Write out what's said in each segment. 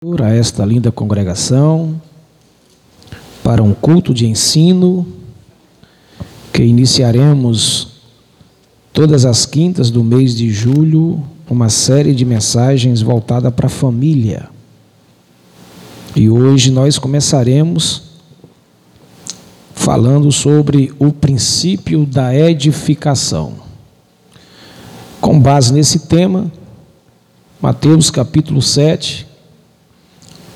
a esta linda congregação para um culto de ensino que iniciaremos todas as quintas do mês de julho uma série de mensagens voltada para a família. E hoje nós começaremos falando sobre o princípio da edificação. Com base nesse tema, Mateus capítulo 7,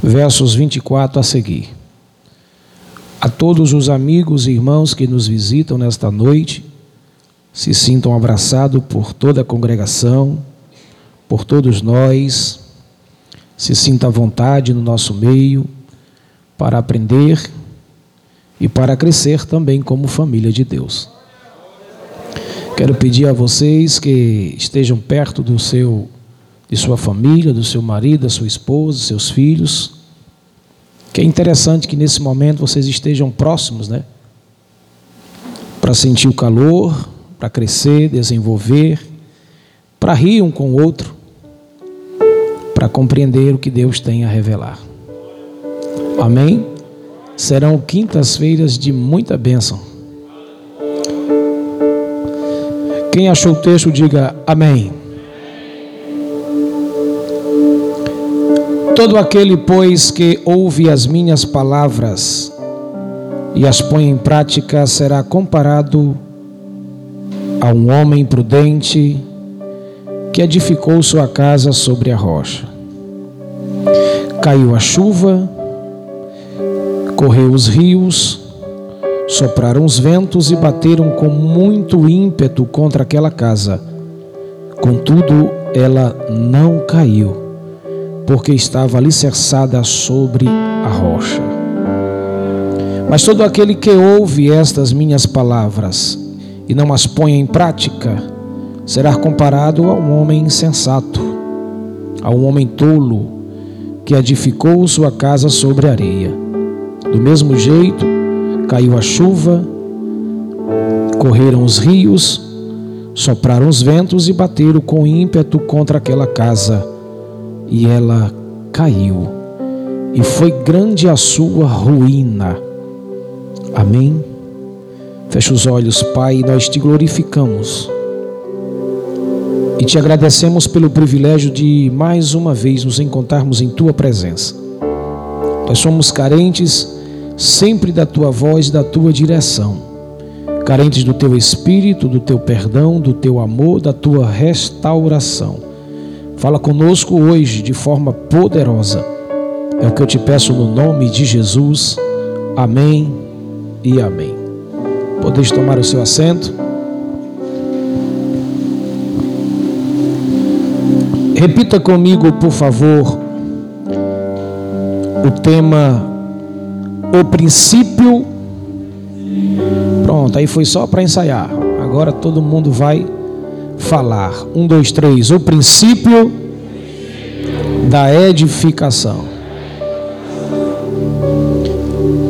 versos 24 a seguir. A todos os amigos e irmãos que nos visitam nesta noite, se sintam abraçados por toda a congregação, por todos nós, se sinta à vontade no nosso meio para aprender e para crescer também como família de Deus. Quero pedir a vocês que estejam perto do seu de sua família, do seu marido, da sua esposa, seus filhos. Que é interessante que nesse momento vocês estejam próximos, né? Para sentir o calor, para crescer, desenvolver, para rir um com o outro, para compreender o que Deus tem a revelar. Amém? Serão quintas-feiras de muita bênção. Quem achou o texto, diga amém. Todo aquele, pois, que ouve as minhas palavras e as põe em prática, será comparado a um homem prudente que edificou sua casa sobre a rocha. Caiu a chuva, correu os rios, sopraram os ventos e bateram com muito ímpeto contra aquela casa. Contudo, ela não caiu porque estava alicerçada sobre a rocha. Mas todo aquele que ouve estas minhas palavras e não as põe em prática, será comparado a um homem insensato, a um homem tolo, que edificou sua casa sobre areia. Do mesmo jeito, caiu a chuva, correram os rios, sopraram os ventos e bateram com ímpeto contra aquela casa e ela caiu, e foi grande a sua ruína. Amém? Fecha os olhos, Pai, e nós te glorificamos. E te agradecemos pelo privilégio de mais uma vez nos encontrarmos em tua presença. Nós somos carentes sempre da tua voz, da tua direção. Carentes do teu espírito, do teu perdão, do teu amor, da tua restauração. Fala conosco hoje de forma poderosa. É o que eu te peço no nome de Jesus. Amém e amém. Podeis tomar o seu assento. Repita comigo, por favor, o tema O princípio. Pronto, aí foi só para ensaiar. Agora todo mundo vai falar. Um, dois, três. O princípio da edificação.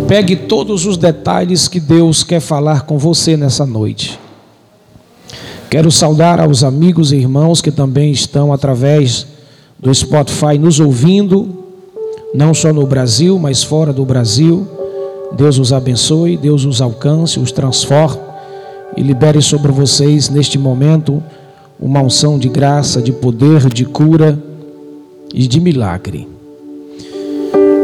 Pegue todos os detalhes que Deus quer falar com você nessa noite. Quero saudar aos amigos e irmãos que também estão através do Spotify nos ouvindo, não só no Brasil, mas fora do Brasil. Deus os abençoe, Deus os alcance, os transforme e libere sobre vocês neste momento uma unção de graça, de poder, de cura e de milagre.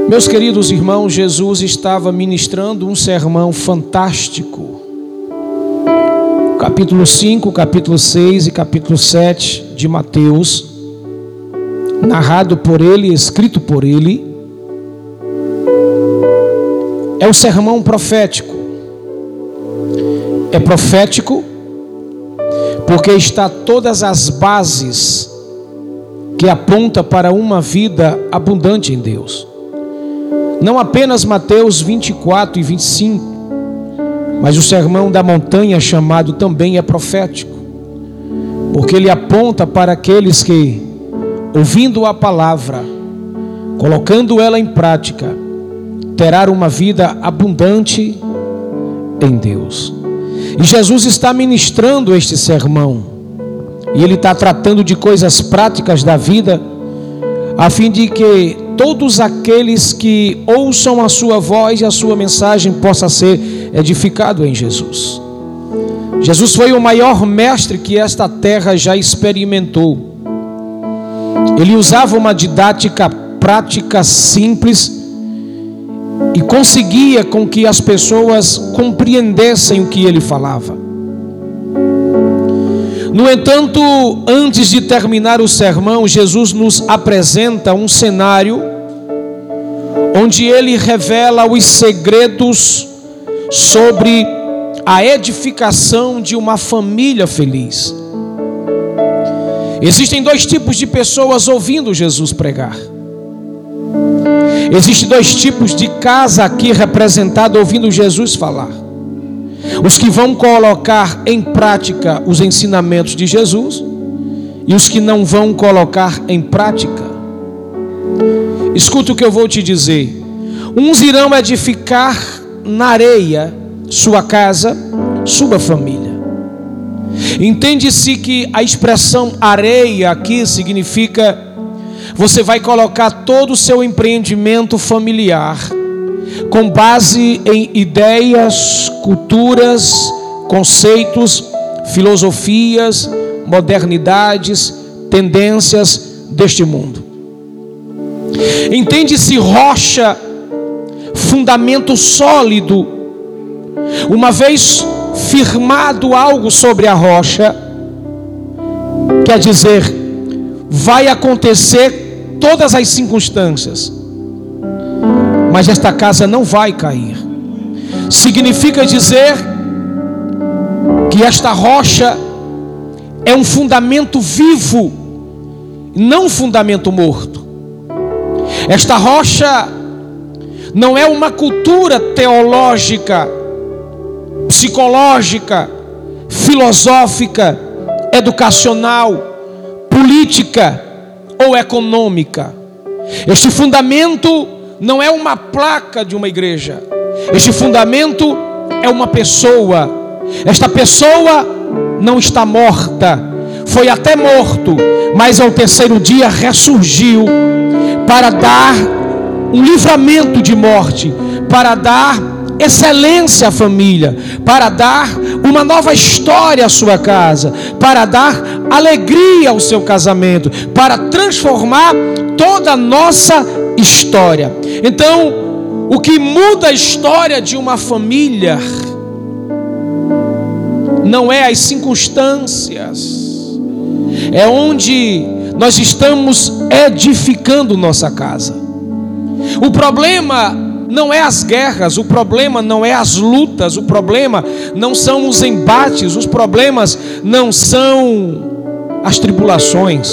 Meus queridos irmãos, Jesus estava ministrando um sermão fantástico. Capítulo 5, capítulo 6 e capítulo 7 de Mateus, narrado por ele, escrito por ele, é o sermão profético. É profético porque está todas as bases que aponta para uma vida abundante em Deus. Não apenas Mateus 24 e 25, mas o sermão da montanha chamado também é profético, porque ele aponta para aqueles que, ouvindo a palavra, colocando ela em prática, terá uma vida abundante em Deus. E Jesus está ministrando este sermão. E ele está tratando de coisas práticas da vida, a fim de que todos aqueles que ouçam a sua voz e a sua mensagem possa ser edificado em Jesus. Jesus foi o maior mestre que esta terra já experimentou. Ele usava uma didática prática simples e conseguia com que as pessoas compreendessem o que ele falava. No entanto, antes de terminar o sermão, Jesus nos apresenta um cenário onde ele revela os segredos sobre a edificação de uma família feliz. Existem dois tipos de pessoas ouvindo Jesus pregar. Existem dois tipos de casa aqui representada ouvindo Jesus falar. Os que vão colocar em prática os ensinamentos de Jesus e os que não vão colocar em prática. Escuta o que eu vou te dizer. Uns irão edificar na areia sua casa, sua família. Entende-se que a expressão areia aqui significa você vai colocar todo o seu empreendimento familiar com base em ideias, culturas, conceitos, filosofias, modernidades, tendências deste mundo. Entende-se rocha, fundamento sólido. Uma vez firmado algo sobre a rocha, quer dizer, vai acontecer todas as circunstâncias, mas esta casa não vai cair. Significa dizer que esta rocha é um fundamento vivo, não um fundamento morto. Esta rocha não é uma cultura teológica psicológica, filosófica, educacional, política ou econômica. Este fundamento não é uma placa de uma igreja. Este fundamento é uma pessoa. Esta pessoa não está morta, foi até morto, mas ao terceiro dia ressurgiu para dar um livramento de morte, para dar excelência à família, para dar uma nova história à sua casa, para dar alegria ao seu casamento, para transformar toda a nossa história. Então, o que muda a história de uma família não é as circunstâncias, é onde nós estamos edificando nossa casa. O problema não é as guerras, o problema não é as lutas, o problema não são os embates, os problemas não são as tribulações.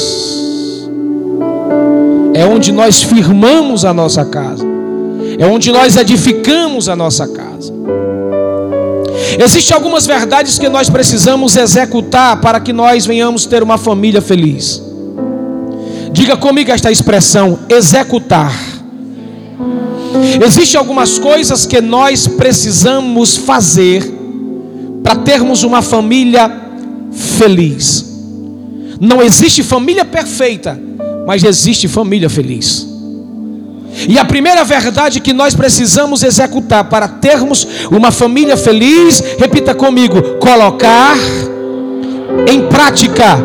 É onde nós firmamos a nossa casa, é onde nós edificamos a nossa casa. Existem algumas verdades que nós precisamos executar para que nós venhamos ter uma família feliz. Diga comigo esta expressão: executar. Existem algumas coisas que nós precisamos fazer para termos uma família feliz. Não existe família perfeita, mas existe família feliz. E a primeira verdade que nós precisamos executar para termos uma família feliz, repita comigo: colocar em prática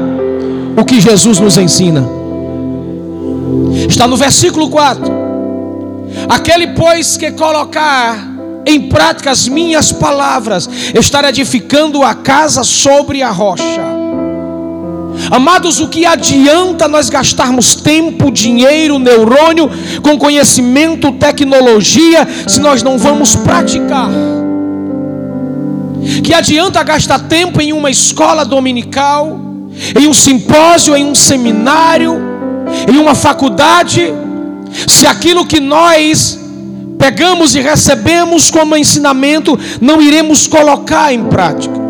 o que Jesus nos ensina. Está no versículo 4. Aquele, pois, que colocar em prática as minhas palavras, estar edificando a casa sobre a rocha. Amados, o que adianta nós gastarmos tempo, dinheiro, neurônio, com conhecimento, tecnologia, se nós não vamos praticar? Que adianta gastar tempo em uma escola dominical, em um simpósio, em um seminário, em uma faculdade, se aquilo que nós pegamos e recebemos como ensinamento não iremos colocar em prática.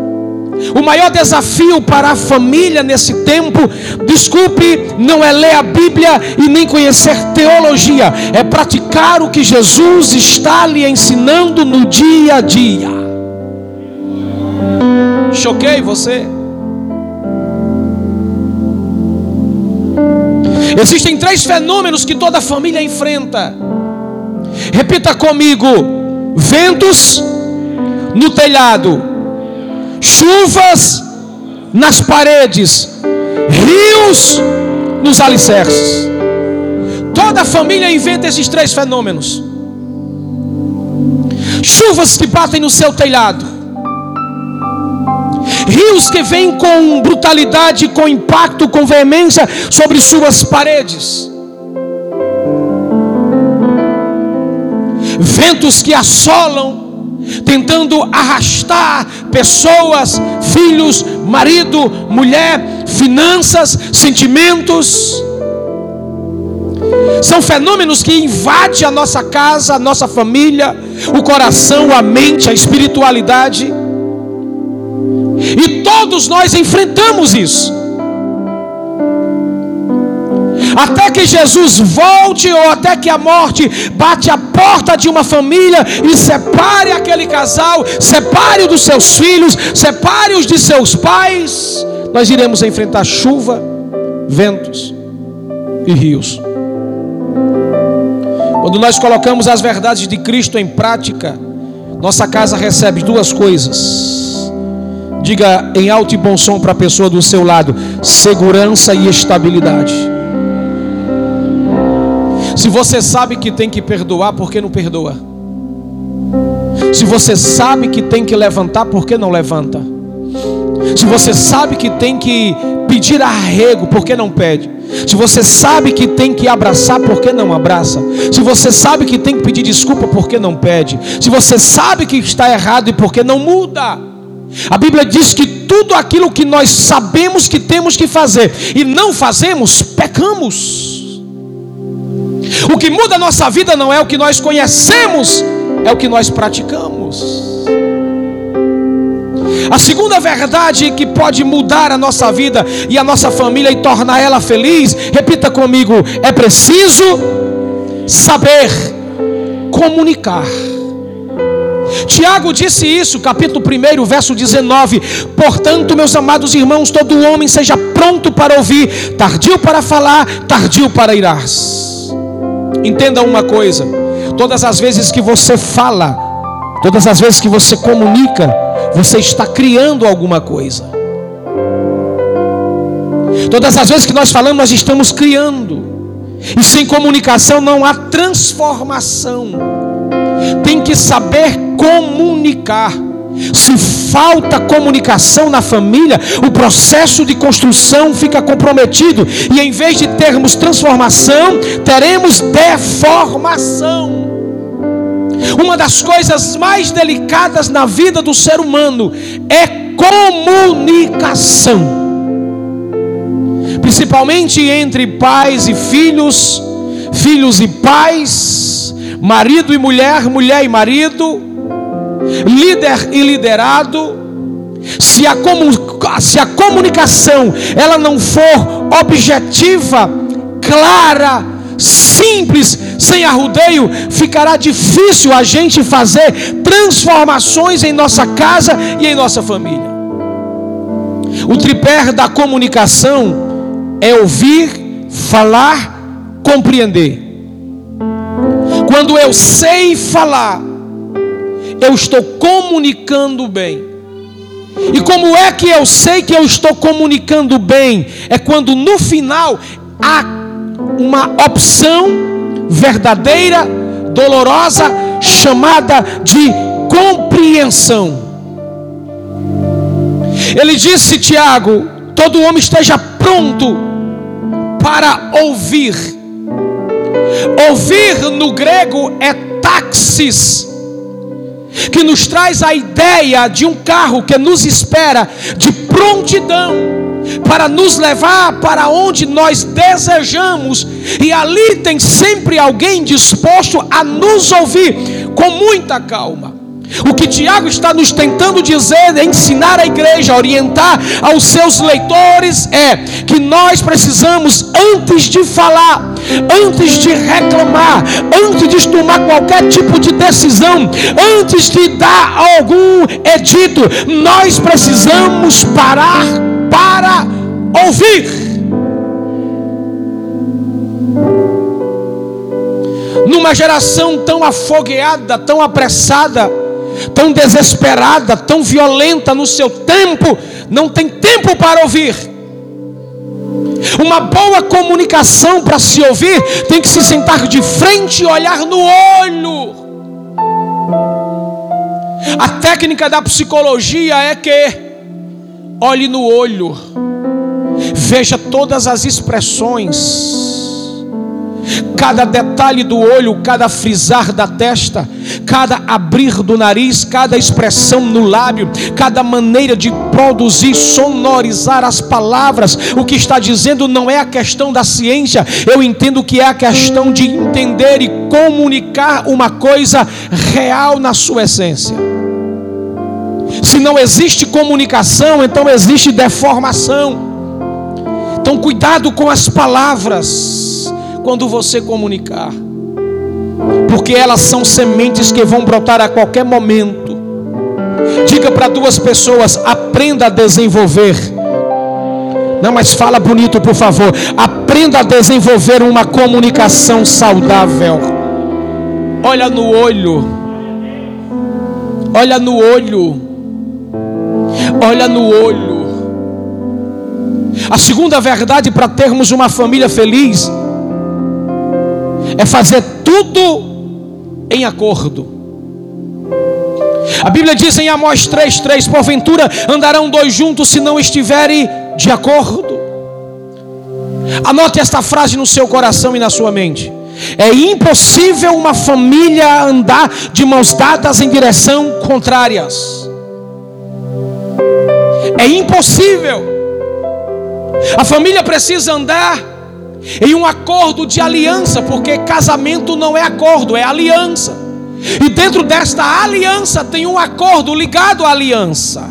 O maior desafio para a família nesse tempo, desculpe, não é ler a Bíblia e nem conhecer teologia, é praticar o que Jesus está lhe ensinando no dia a dia. Choquei você? Existem três fenômenos que toda família enfrenta. Repita comigo: ventos no telhado, chuvas nas paredes, rios nos alicerces. Toda família inventa esses três fenômenos. Chuvas que batem no seu telhado, rios que vêm com brutalidade, com impacto, com veemência sobre suas paredes. Ventos que assolam tentando arrastar pessoas, filhos, marido, mulher, finanças, sentimentos. São fenômenos que invadem a nossa casa, a nossa família, o coração, a mente, a espiritualidade. E todos nós enfrentamos isso. Até que Jesus volte ou até que a morte bate a porta de uma família e separe aquele casal, separe-o dos seus filhos, separe-os de seus pais, nós iremos enfrentar chuva, ventos e rios. Quando nós colocamos as verdades de Cristo em prática, nossa casa recebe duas coisas. Diga em alto e bom som para a pessoa do seu lado: segurança e estabilidade. Se você sabe que tem que perdoar, por que não perdoa? Se você sabe que tem que levantar, por que não levanta? Se você sabe que tem que pedir arrego, por que não pede? Se você sabe que tem que abraçar, por que não abraça? Se você sabe que tem que pedir desculpa, por que não pede? Se você sabe que está errado e por que não muda? A Bíblia diz que tudo aquilo que nós sabemos que temos que fazer e não fazemos, pecamos. O que muda a nossa vida não é o que nós conhecemos, é o que nós praticamos. A segunda verdade que pode mudar a nossa vida e a nossa família e tornar ela feliz, repita comigo: é preciso saber comunicar. Tiago disse isso, capítulo 1, verso 19: Portanto, meus amados irmãos, todo homem seja pronto para ouvir, tardio para falar, tardio para irar-se. Entenda uma coisa: todas as vezes que você fala, todas as vezes que você comunica, você está criando alguma coisa. Todas as vezes que nós falamos, nós estamos criando. E sem comunicação não há transformação. Tem que saber comunicar. Se falta comunicação na família, o processo de construção fica comprometido e em vez de termos transformação, teremos deformação. Uma das coisas mais delicadas na vida do ser humano é comunicação. Principalmente entre pais e filhos, filhos e pais, marido e mulher, mulher e marido, líder e liderado, se a, se a comunicação ela não for objetiva, clara, simples, sem arrudeio, ficará difícil a gente fazer transformações em nossa casa e em nossa família. O tripé da comunicação é ouvir, falar, compreender. Quando eu sei falar, eu estou comunicando bem. E como é que eu sei que eu estou comunicando bem? É quando no final há uma opção verdadeira, dolorosa, chamada de compreensão. Ele disse, Tiago: todo homem esteja pronto para ouvir. Ouvir no grego é taxis que nos traz a ideia de um carro que nos espera de prontidão para nos levar para onde nós desejamos, e ali tem sempre alguém disposto a nos ouvir com muita calma. O que Tiago está nos tentando dizer, ensinar a igreja, orientar aos seus leitores é que nós precisamos, antes de falar, antes de reclamar, antes de tomar qualquer tipo de decisão, antes de dar algum edito, nós precisamos parar para ouvir. Numa geração tão afogueada, tão apressada, tão desesperada, tão violenta no seu tempo, não tem tempo para ouvir. Uma boa comunicação para se ouvir tem que se sentar de frente e olhar no olho. A técnica da psicologia é que olhe no olho, veja todas as expressões cada detalhe do olho, cada frisar da testa, cada abrir do nariz, cada expressão no lábio, cada maneira de produzir, sonorizar as palavras. O que está dizendo não é a questão da ciência, eu entendo que é a questão de entender e comunicar uma coisa real na sua essência. Se não existe comunicação, então existe deformação. Então, cuidado com as palavras quando você comunicar, porque elas são sementes que vão brotar a qualquer momento. Diga para duas pessoas: aprenda a desenvolver. Não, mas fala bonito, por favor. Aprenda a desenvolver uma comunicação saudável. Olha no olho. Olha no olho. Olha no olho. A segunda verdade para termos uma família feliz é fazer tudo em acordo. A Bíblia diz em Amós 3,3: Porventura andarão dois juntos se não estiverem de acordo. Anote esta frase no seu coração e na sua mente. É impossível uma família andar de mãos dadas em direção contrárias. É impossível. A família precisa andar em um acordo de aliança, porque casamento não é acordo, é aliança. E dentro desta aliança tem um acordo ligado à aliança.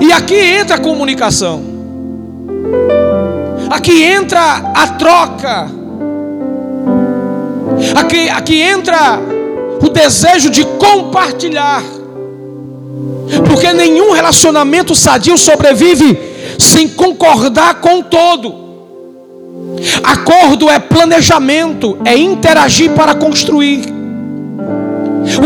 E aqui entra a comunicação. Aqui entra a troca. Aqui, aqui entra o desejo de compartilhar. Porque nenhum relacionamento sadio sobrevive sem concordar com o todo. Acordo é planejamento, é interagir para construir.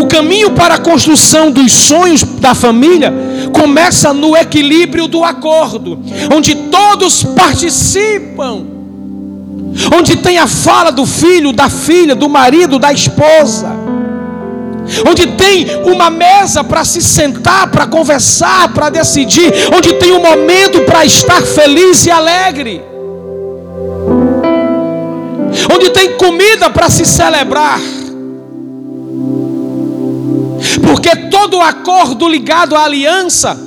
O caminho para a construção dos sonhos da família começa no equilíbrio do acordo, onde todos participam, onde tem a fala do filho, da filha, do marido, da esposa onde tem uma mesa para se sentar, para conversar, para decidir, onde tem um momento para estar feliz e alegre, onde tem comida para se celebrar. Porque todo acordo ligado à aliança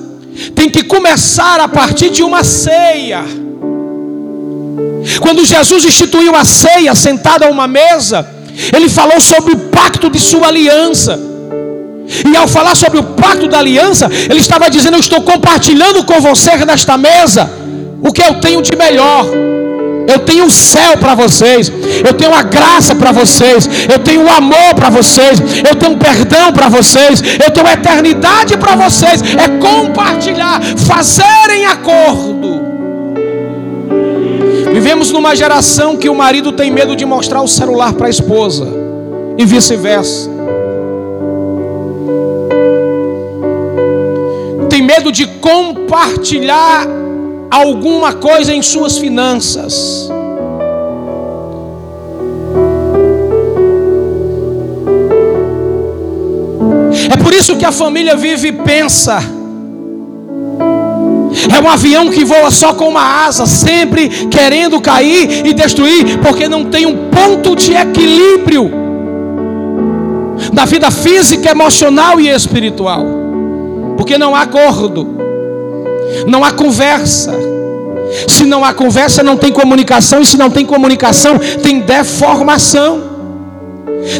tem que começar a partir de uma ceia. Quando Jesus instituiu a ceia, sentado a uma mesa, ele falou sobre pacto de sua aliança. E ao falar sobre o pacto da aliança, ele estava dizendo: Eu estou compartilhando com você nesta mesa o que eu tenho de melhor. Eu tenho o céu para vocês, eu tenho a graça para vocês, eu tenho o amor para vocês, eu tenho perdão para vocês, eu tenho a eternidade para vocês. É compartilhar, fazerem acordo. Vivemos numa geração que o marido tem medo de mostrar o celular para a esposa e vice-versa. Tem medo de compartilhar alguma coisa em suas finanças. É por isso que a família vive e pensa é um avião que voa só com uma asa, sempre querendo cair e destruir, porque não tem um ponto de equilíbrio na vida física, emocional e espiritual. Porque não há acordo, não há conversa. Se não há conversa, não tem comunicação, e se não tem comunicação, tem deformação.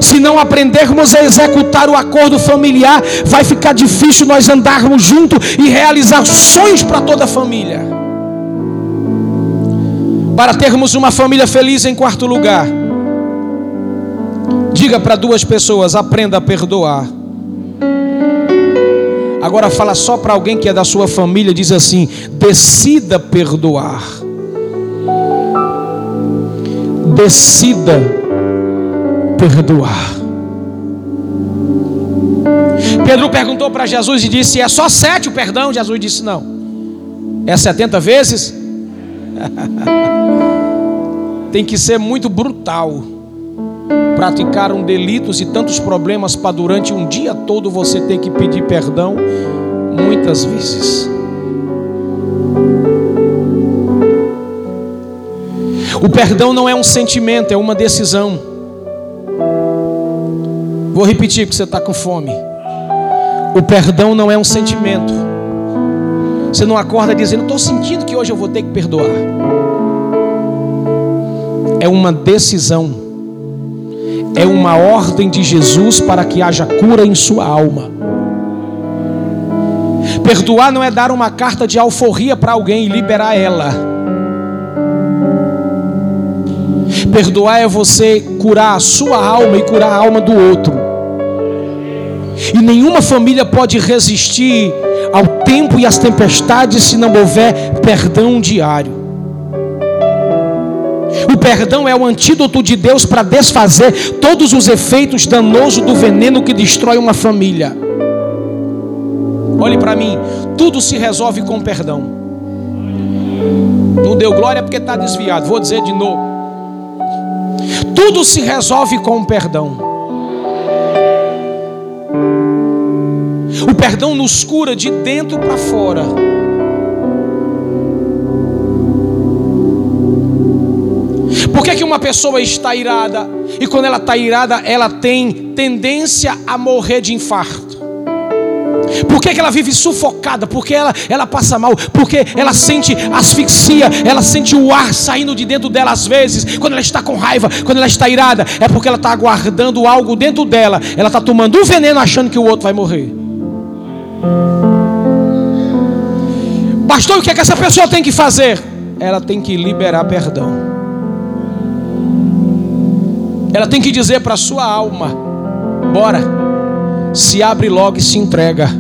Se não aprendermos a executar o acordo familiar, vai ficar difícil nós andarmos juntos e realizar sonhos para toda a família. Para termos uma família feliz, em quarto lugar, diga para duas pessoas: aprenda a perdoar. Agora fala só para alguém que é da sua família, diz assim: decida perdoar. decida perdoar. Pedro perguntou para Jesus e disse: É só sete o perdão? Jesus disse: Não. É setenta vezes? Tem que ser muito brutal praticar um delitos e tantos problemas para durante um dia todo você ter que pedir perdão muitas vezes. O perdão não é um sentimento, é uma decisão. Vou repetir porque você está com fome. O perdão não é um sentimento. Você não acorda dizendo, estou sentindo que hoje eu vou ter que perdoar. É uma decisão. É uma ordem de Jesus para que haja cura em sua alma. Perdoar não é dar uma carta de alforria para alguém e liberar ela. Perdoar é você curar a sua alma e curar a alma do outro. E nenhuma família pode resistir ao tempo e às tempestades se não houver perdão diário. O perdão é o antídoto de Deus para desfazer todos os efeitos danosos do veneno que destrói uma família. Olhe para mim, tudo se resolve com perdão. Não deu glória porque está desviado. Vou dizer de novo. Tudo se resolve com perdão. O perdão nos cura de dentro para fora. Por que, que uma pessoa está irada e quando ela está irada, ela tem tendência a morrer de infarto? Por que, que ela vive sufocada? Porque ela, ela passa mal? Porque ela sente asfixia, ela sente o ar saindo de dentro dela às vezes, quando ela está com raiva, quando ela está irada, é porque ela está aguardando algo dentro dela, ela está tomando um veneno achando que o outro vai morrer. Pastor, o que, é que essa pessoa tem que fazer? Ela tem que liberar perdão. Ela tem que dizer para a sua alma: bora, se abre logo e se entrega.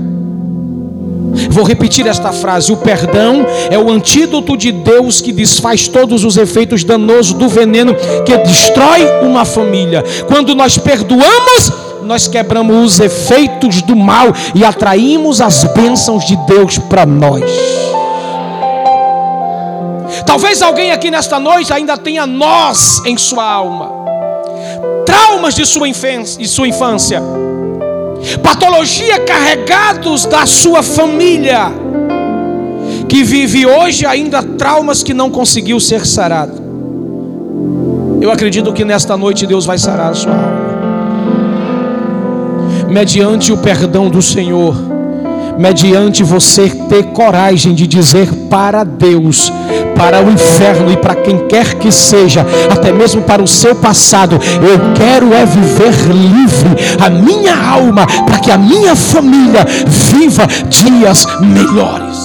Vou repetir esta frase: o perdão é o antídoto de Deus que desfaz todos os efeitos danosos do veneno que destrói uma família. Quando nós perdoamos, nós quebramos os efeitos do mal e atraímos as bênçãos de Deus para nós. Talvez alguém aqui nesta noite ainda tenha nós em sua alma, traumas de sua infância patologia carregados da sua família, que vive hoje ainda traumas que não conseguiu ser sarado. Eu acredito que nesta noite Deus vai sarar a sua alma, mediante o perdão do Senhor mediante você ter coragem de dizer para Deus, para o inferno e para quem quer que seja, até mesmo para o seu passado, eu quero é viver livre a minha alma, para que a minha família viva dias melhores.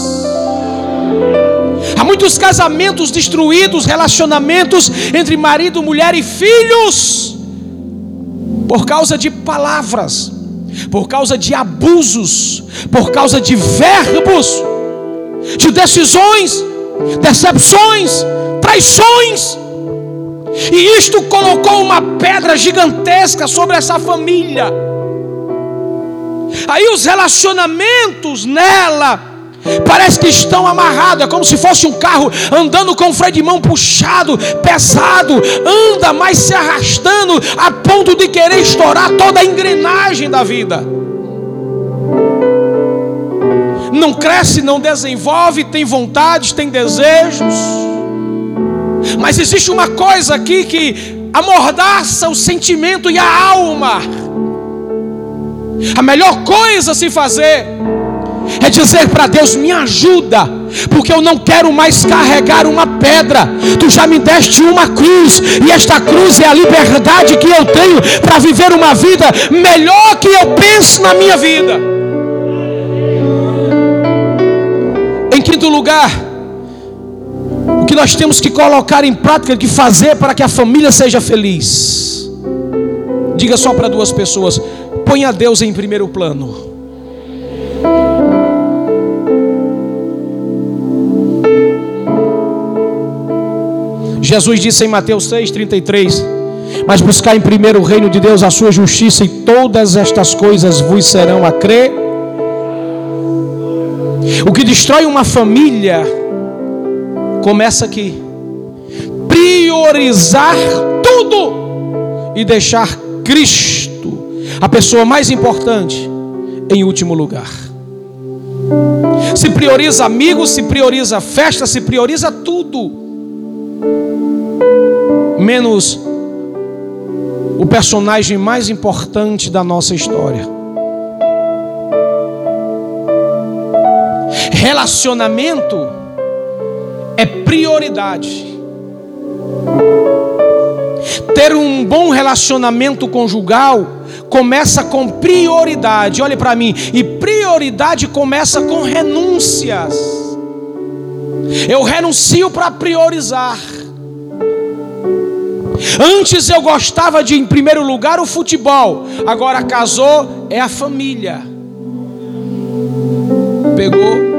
Há muitos casamentos destruídos, relacionamentos entre marido, mulher e filhos, por causa de palavras por causa de abusos, por causa de verbos, de decisões, decepções, traições. E isto colocou uma pedra gigantesca sobre essa família. Aí os relacionamentos nela Parece que estão amarrados, é como se fosse um carro andando com o freio de mão puxado, pesado, anda, mas se arrastando a ponto de querer estourar toda a engrenagem da vida. Não cresce, não desenvolve, tem vontades, tem desejos. Mas existe uma coisa aqui que amordaça o sentimento e a alma. A melhor coisa a se fazer é dizer para Deus: me ajuda, porque eu não quero mais carregar uma pedra. Tu já me deste uma cruz, e esta cruz é a liberdade que eu tenho para viver uma vida melhor que eu penso na minha vida. Quinto lugar, o que nós temos que colocar em prática, que fazer para que a família seja feliz. Diga só para duas pessoas: ponha Deus em primeiro plano. Jesus disse em Mateus 6,33: Mas buscar em primeiro o reino de Deus, a sua justiça, e todas estas coisas vos serão a crer. O que destrói uma família começa aqui. Priorizar tudo e deixar Cristo, a pessoa mais importante, em último lugar. Se prioriza amigos, se prioriza festa, se prioriza tudo, menos o personagem mais importante da nossa história. Relacionamento é prioridade. Ter um bom relacionamento conjugal começa com prioridade. Olhe para mim, e prioridade começa com renúncias. Eu renuncio para priorizar. Antes eu gostava de, em primeiro lugar, o futebol. Agora casou, é a família. Pegou?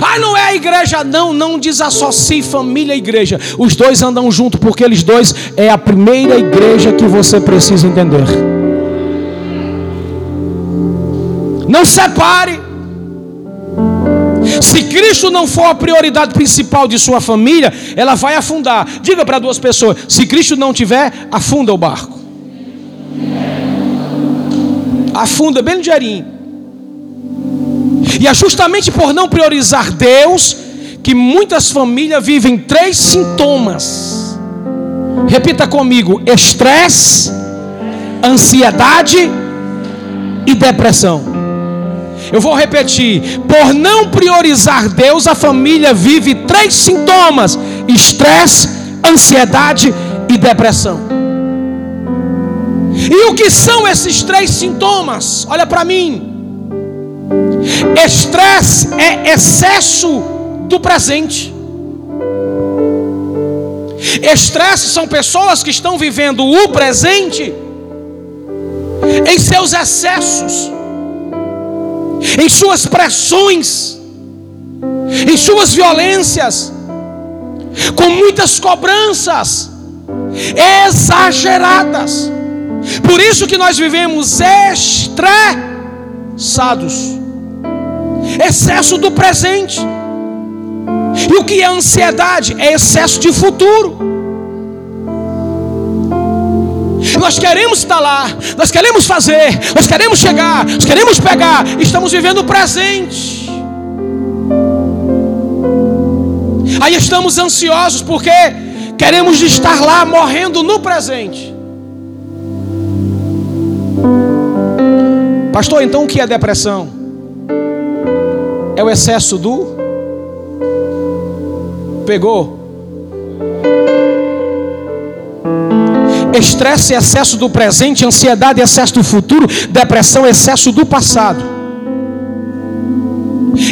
Ah, não é a igreja, não, não desassocie família e igreja. Os dois andam junto porque eles dois é a primeira igreja que você precisa entender. Não separe. Se Cristo não for a prioridade principal de sua família, ela vai afundar. Diga para duas pessoas: se Cristo não tiver, afunda o barco. Afunda bem ligeirinho. E é justamente por não priorizar Deus que muitas famílias vivem três sintomas. Repita comigo: estresse, ansiedade e depressão. Eu vou repetir: por não priorizar Deus, a família vive três sintomas: estresse, ansiedade e depressão. E o que são esses três sintomas? Olha para mim. Estresse é excesso do presente. Estresse são pessoas que estão vivendo o presente em seus excessos, em suas pressões, em suas violências, com muitas cobranças exageradas. Por isso que nós vivemos estressados excesso do presente. E o que é ansiedade? É excesso de futuro. Nós queremos estar lá, nós queremos fazer, nós queremos chegar, nós queremos pegar, estamos vivendo o presente. Aí estamos ansiosos porque queremos estar lá morrendo no presente. Pastor, então o que é depressão? É o excesso do. Pegou? Estresse é excesso do presente, ansiedade é excesso do futuro, depressão é excesso do passado.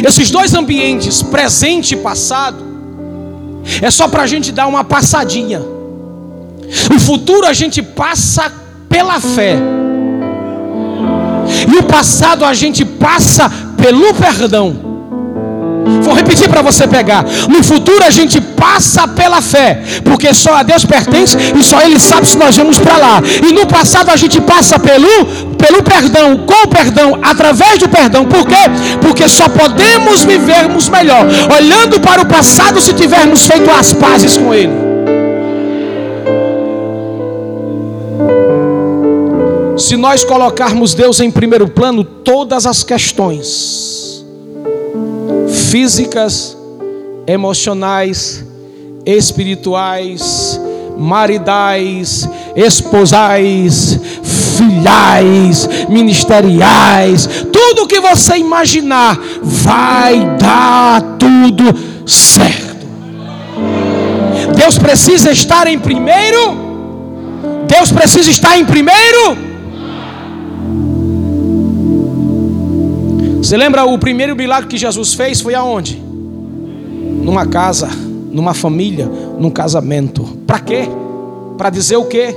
Esses dois ambientes, presente e passado, é só para a gente dar uma passadinha. O futuro a gente passa pela fé, e o passado a gente passa pelo perdão. Vou repetir para você pegar. No futuro a gente passa pela fé, porque só a Deus pertence e só Ele sabe se nós vamos para lá. E no passado a gente passa pelo, pelo perdão, com o perdão, através do perdão. Por quê? Porque só podemos vivermos melhor olhando para o passado se tivermos feito as pazes com Ele. Se nós colocarmos Deus em primeiro plano, todas as questões físicas, emocionais, espirituais, maridais, esposais, filhais, ministeriais, tudo que você imaginar, vai dar tudo certo. Deus precisa estar em primeiro. Deus precisa estar em primeiro Você lembra o primeiro milagre que Jesus fez foi aonde? Numa casa, numa família, num casamento. Para quê? Para dizer o quê?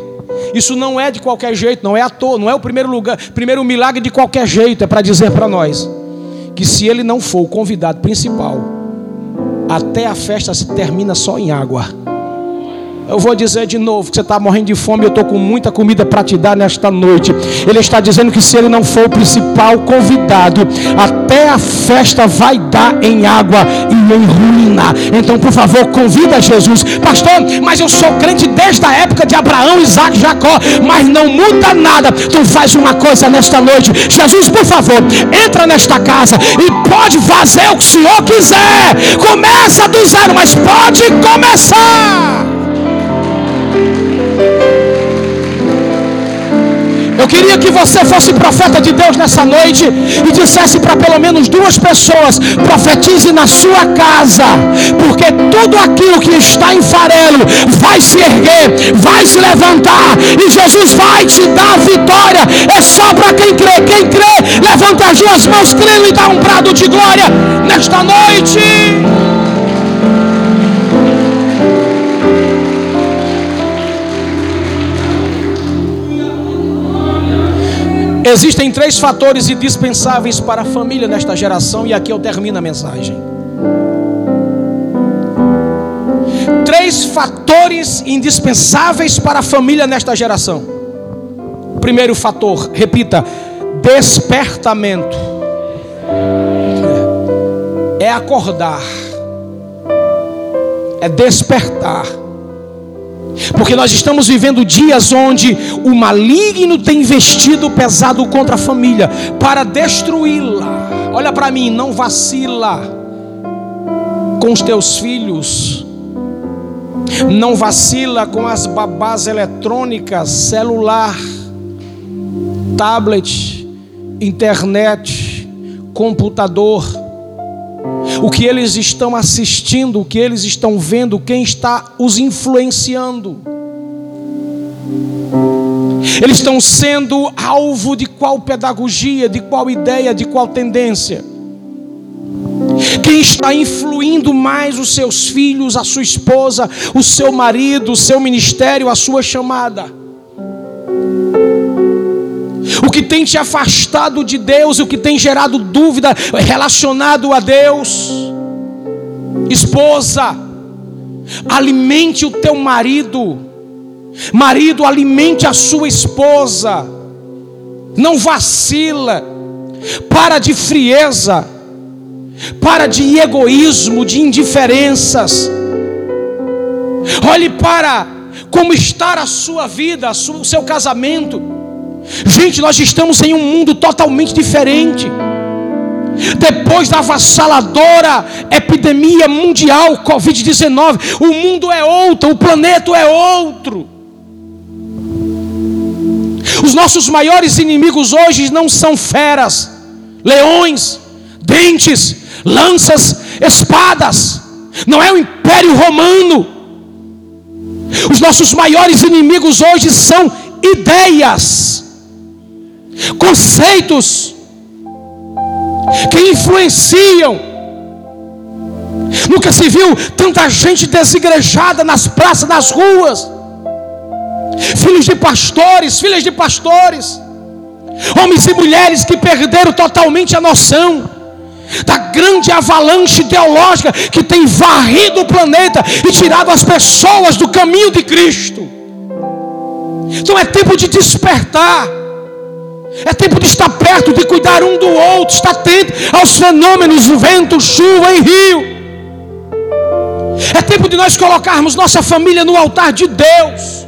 Isso não é de qualquer jeito, não é à toa, não é o primeiro lugar, primeiro milagre de qualquer jeito, é para dizer para nós que se ele não for o convidado principal, até a festa se termina só em água. Eu vou dizer de novo que você está morrendo de fome. Eu estou com muita comida para te dar nesta noite. Ele está dizendo que se ele não for o principal convidado, até a festa vai dar em água e em ruína. Então, por favor, convida Jesus, pastor. Mas eu sou crente desde a época de Abraão, Isaac, Jacó. Mas não muda nada. Tu faz uma coisa nesta noite. Jesus, por favor, entra nesta casa e pode fazer o que o Senhor quiser. Começa do zero, mas pode começar. Eu queria que você fosse profeta de Deus nessa noite e dissesse para pelo menos duas pessoas: profetize na sua casa, porque tudo aquilo que está em farelo vai se erguer, vai se levantar e Jesus vai te dar vitória. É só para quem crê. Quem crê, levanta as duas mãos, crê e dá um brado de glória nesta noite. Existem três fatores indispensáveis para a família nesta geração, e aqui eu termino a mensagem. Três fatores indispensáveis para a família nesta geração. Primeiro fator, repita: despertamento. É acordar, é despertar. Porque nós estamos vivendo dias onde o maligno tem investido pesado contra a família para destruí-la. Olha para mim, não vacila com os teus filhos. Não vacila com as babás eletrônicas, celular, tablet, internet, computador o que eles estão assistindo, o que eles estão vendo, quem está os influenciando. Eles estão sendo alvo de qual pedagogia, de qual ideia, de qual tendência. Quem está influindo mais os seus filhos, a sua esposa, o seu marido, o seu ministério, a sua chamada o que tem te afastado de Deus, o que tem gerado dúvida relacionado a Deus. Esposa, alimente o teu marido. Marido, alimente a sua esposa. Não vacila. Para de frieza. Para de egoísmo, de indiferenças. Olhe para como está a sua vida, o seu casamento. Gente, nós estamos em um mundo totalmente diferente. Depois da avassaladora epidemia mundial, Covid-19, o mundo é outro, o planeta é outro. Os nossos maiores inimigos hoje não são feras, leões, dentes, lanças, espadas. Não é o Império Romano. Os nossos maiores inimigos hoje são ideias conceitos que influenciam. Nunca se viu tanta gente desigrejada nas praças, nas ruas. Filhos de pastores, filhas de pastores, homens e mulheres que perderam totalmente a noção da grande avalanche ideológica que tem varrido o planeta e tirado as pessoas do caminho de Cristo. Então é tempo de despertar. É tempo de estar perto, de cuidar um do outro, estar atento aos fenômenos do vento, chuva e rio. É tempo de nós colocarmos nossa família no altar de Deus.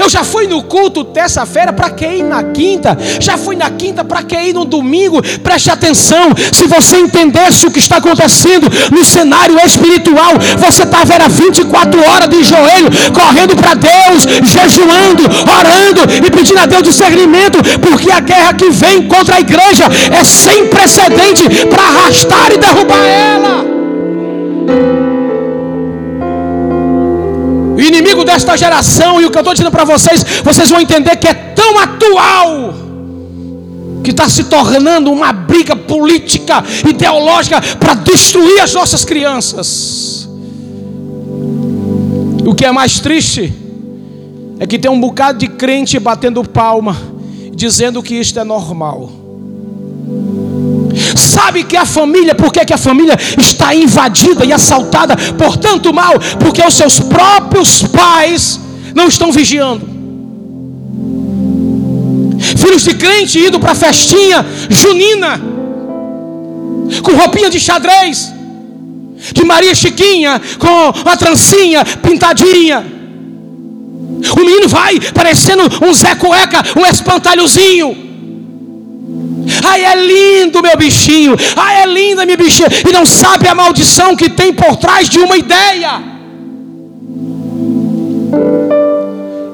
Eu já fui no culto terça-feira, para que ir na quinta? Já fui na quinta, para que ir no domingo? Preste atenção, se você entendesse o que está acontecendo no cenário espiritual, você estava era 24 horas de joelho, correndo para Deus, jejuando, orando e pedindo a Deus discernimento, porque a guerra que vem contra a igreja é sem precedente para arrastar e derrubar ela. O inimigo desta geração, e o que eu estou dizendo para vocês, vocês vão entender que é tão atual, que está se tornando uma briga política, ideológica, para destruir as nossas crianças. O que é mais triste é que tem um bocado de crente batendo palma, dizendo que isto é normal. Sabe que a família, por que a família está invadida e assaltada por tanto mal? Porque os seus próprios pais não estão vigiando. Filhos de crente indo para festinha junina, com roupinha de xadrez, de Maria Chiquinha, com a trancinha pintadinha. O menino vai parecendo um Zé Cueca, um espantalhozinho. Ai, é lindo meu bichinho. Ai, é linda minha bichinha. E não sabe a maldição que tem por trás de uma ideia.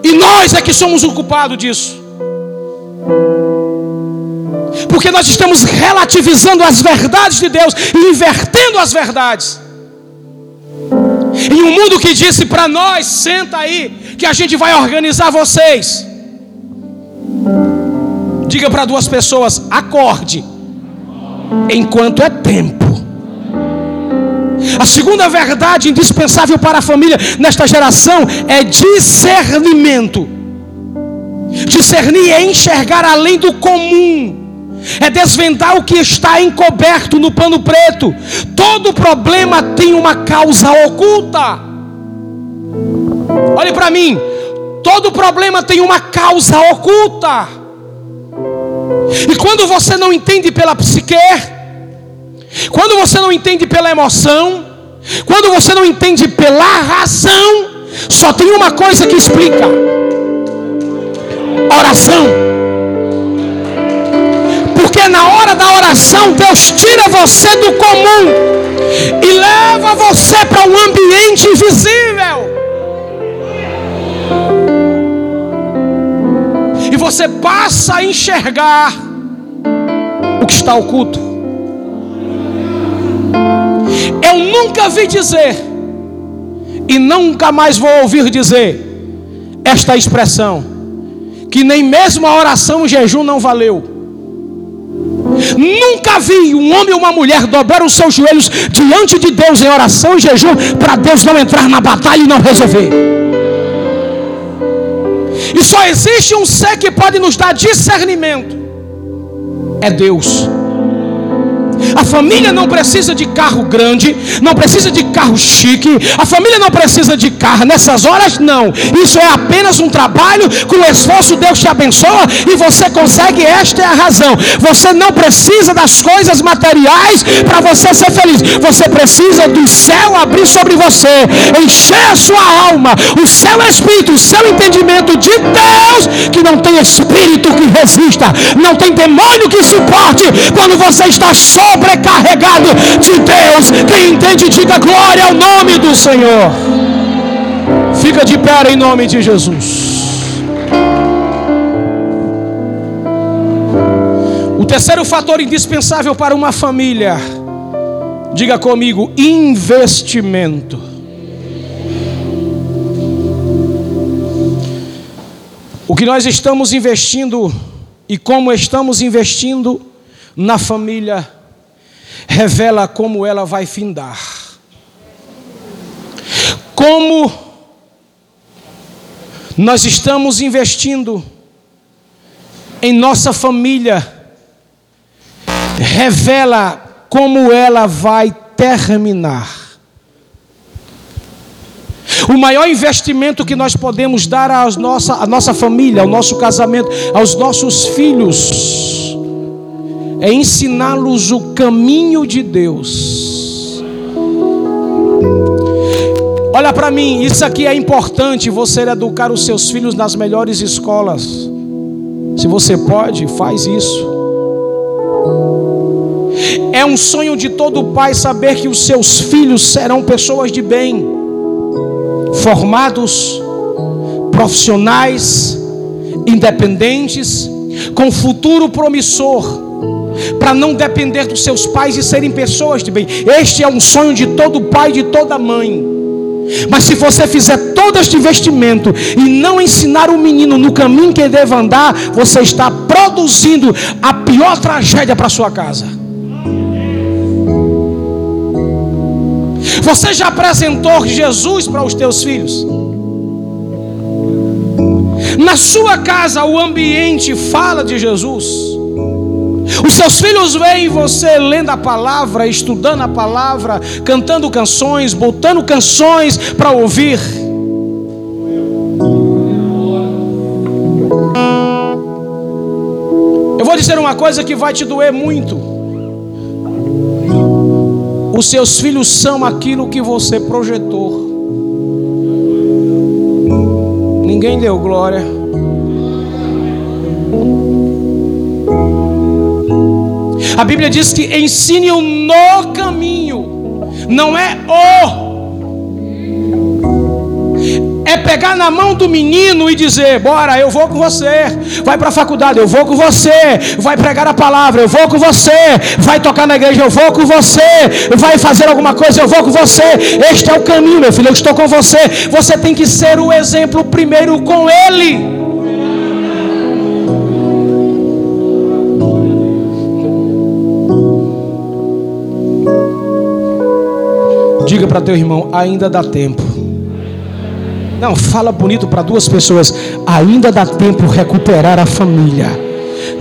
E nós é que somos o culpado disso. Porque nós estamos relativizando as verdades de Deus e invertendo as verdades. Em um mundo que disse para nós, senta aí, que a gente vai organizar vocês. Diga para duas pessoas: acorde, enquanto é tempo. A segunda verdade indispensável para a família nesta geração é discernimento. Discernir é enxergar além do comum, é desvendar o que está encoberto no pano preto. Todo problema tem uma causa oculta. Olhe para mim, todo problema tem uma causa oculta. E quando você não entende pela psique, quando você não entende pela emoção, quando você não entende pela razão, só tem uma coisa que explica: oração. Porque na hora da oração, Deus tira você do comum e leva você para um ambiente invisível. Você passa a enxergar o que está oculto. Eu nunca vi dizer, e nunca mais vou ouvir dizer, esta expressão, que nem mesmo a oração o jejum não valeu. Nunca vi um homem ou uma mulher dobrar os seus joelhos diante de Deus em oração e jejum para Deus não entrar na batalha e não resolver. E só existe um ser que pode nos dar discernimento: é Deus. A família não precisa de carro grande, não precisa de carro chique, a família não precisa de carro nessas horas, não. Isso é apenas um trabalho, com esforço Deus te abençoa e você consegue. Esta é a razão. Você não precisa das coisas materiais para você ser feliz. Você precisa do céu abrir sobre você, encher a sua alma, o seu espírito, o seu entendimento de Deus, que não tem espírito que resista, não tem demônio que suporte quando você está sobre sobrecarregado de Deus. Quem entende, diga glória ao nome do Senhor. Fica de pé em nome de Jesus. O terceiro fator indispensável para uma família, diga comigo, investimento. O que nós estamos investindo e como estamos investindo na família revela como ela vai findar. Como nós estamos investindo em nossa família, revela como ela vai terminar. O maior investimento que nós podemos dar à nossa, à nossa família, ao nosso casamento, aos nossos filhos, é ensiná-los o caminho de Deus. Olha para mim, isso aqui é importante você educar os seus filhos nas melhores escolas. Se você pode, faz isso. É um sonho de todo pai saber que os seus filhos serão pessoas de bem, formados, profissionais, independentes, com futuro promissor para não depender dos seus pais e serem pessoas de bem. Este é um sonho de todo pai e de toda mãe. Mas se você fizer todo este investimento e não ensinar o menino no caminho que ele deve andar, você está produzindo a pior tragédia para sua casa. Você já apresentou Jesus para os teus filhos? Na sua casa o ambiente fala de Jesus. Os seus filhos veem você lendo a palavra, estudando a palavra, cantando canções, botando canções para ouvir. Eu vou dizer uma coisa que vai te doer muito. Os seus filhos são aquilo que você projetou. Ninguém deu glória. A Bíblia diz que ensine-o no caminho, não é o. É pegar na mão do menino e dizer: Bora, eu vou com você. Vai para a faculdade, eu vou com você. Vai pregar a palavra, eu vou com você. Vai tocar na igreja, eu vou com você. Vai fazer alguma coisa, eu vou com você. Este é o caminho, meu filho, eu estou com você. Você tem que ser o exemplo primeiro com ele. Diga para teu irmão, ainda dá tempo. Não, fala bonito para duas pessoas, ainda dá tempo recuperar a família.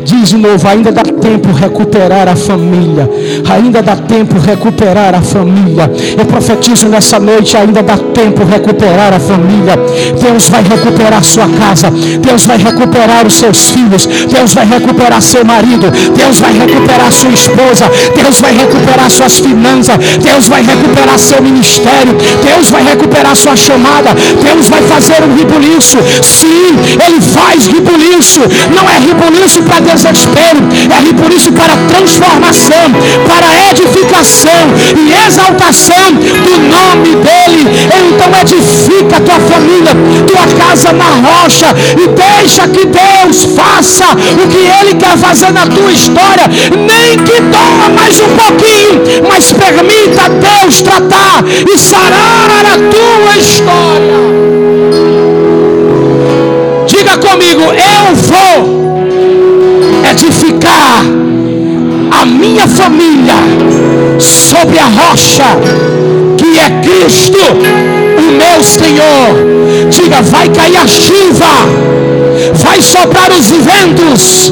Diz de novo: ainda dá tempo recuperar a família. Ainda dá tempo recuperar a família. Eu profetizo nessa noite: ainda dá tempo recuperar a família. Deus vai recuperar sua casa. Deus vai recuperar os seus filhos. Deus vai recuperar seu marido. Deus vai recuperar sua esposa. Deus vai recuperar suas finanças. Deus vai recuperar seu ministério. Deus vai recuperar sua chamada. Deus vai fazer um ribuliço. Sim, Ele faz ribuliço. Não é ribuliço para desespero, é por isso para transformação, para edificação e exaltação do nome dEle. Então edifica a tua família, tua casa na rocha e deixa que Deus faça o que Ele quer fazer na tua história, nem que doa mais um pouquinho, mas permita Deus tratar e sarar a tua história. Diga comigo, eu vou minha família sobre a rocha que é Cristo, o meu Senhor. Diga, vai cair a chuva vai soprar os ventos,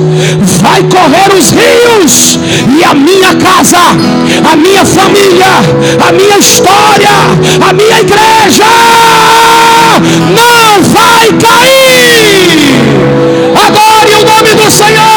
vai correr os rios, e a minha casa, a minha família, a minha história, a minha igreja não vai cair. Adore o nome do Senhor.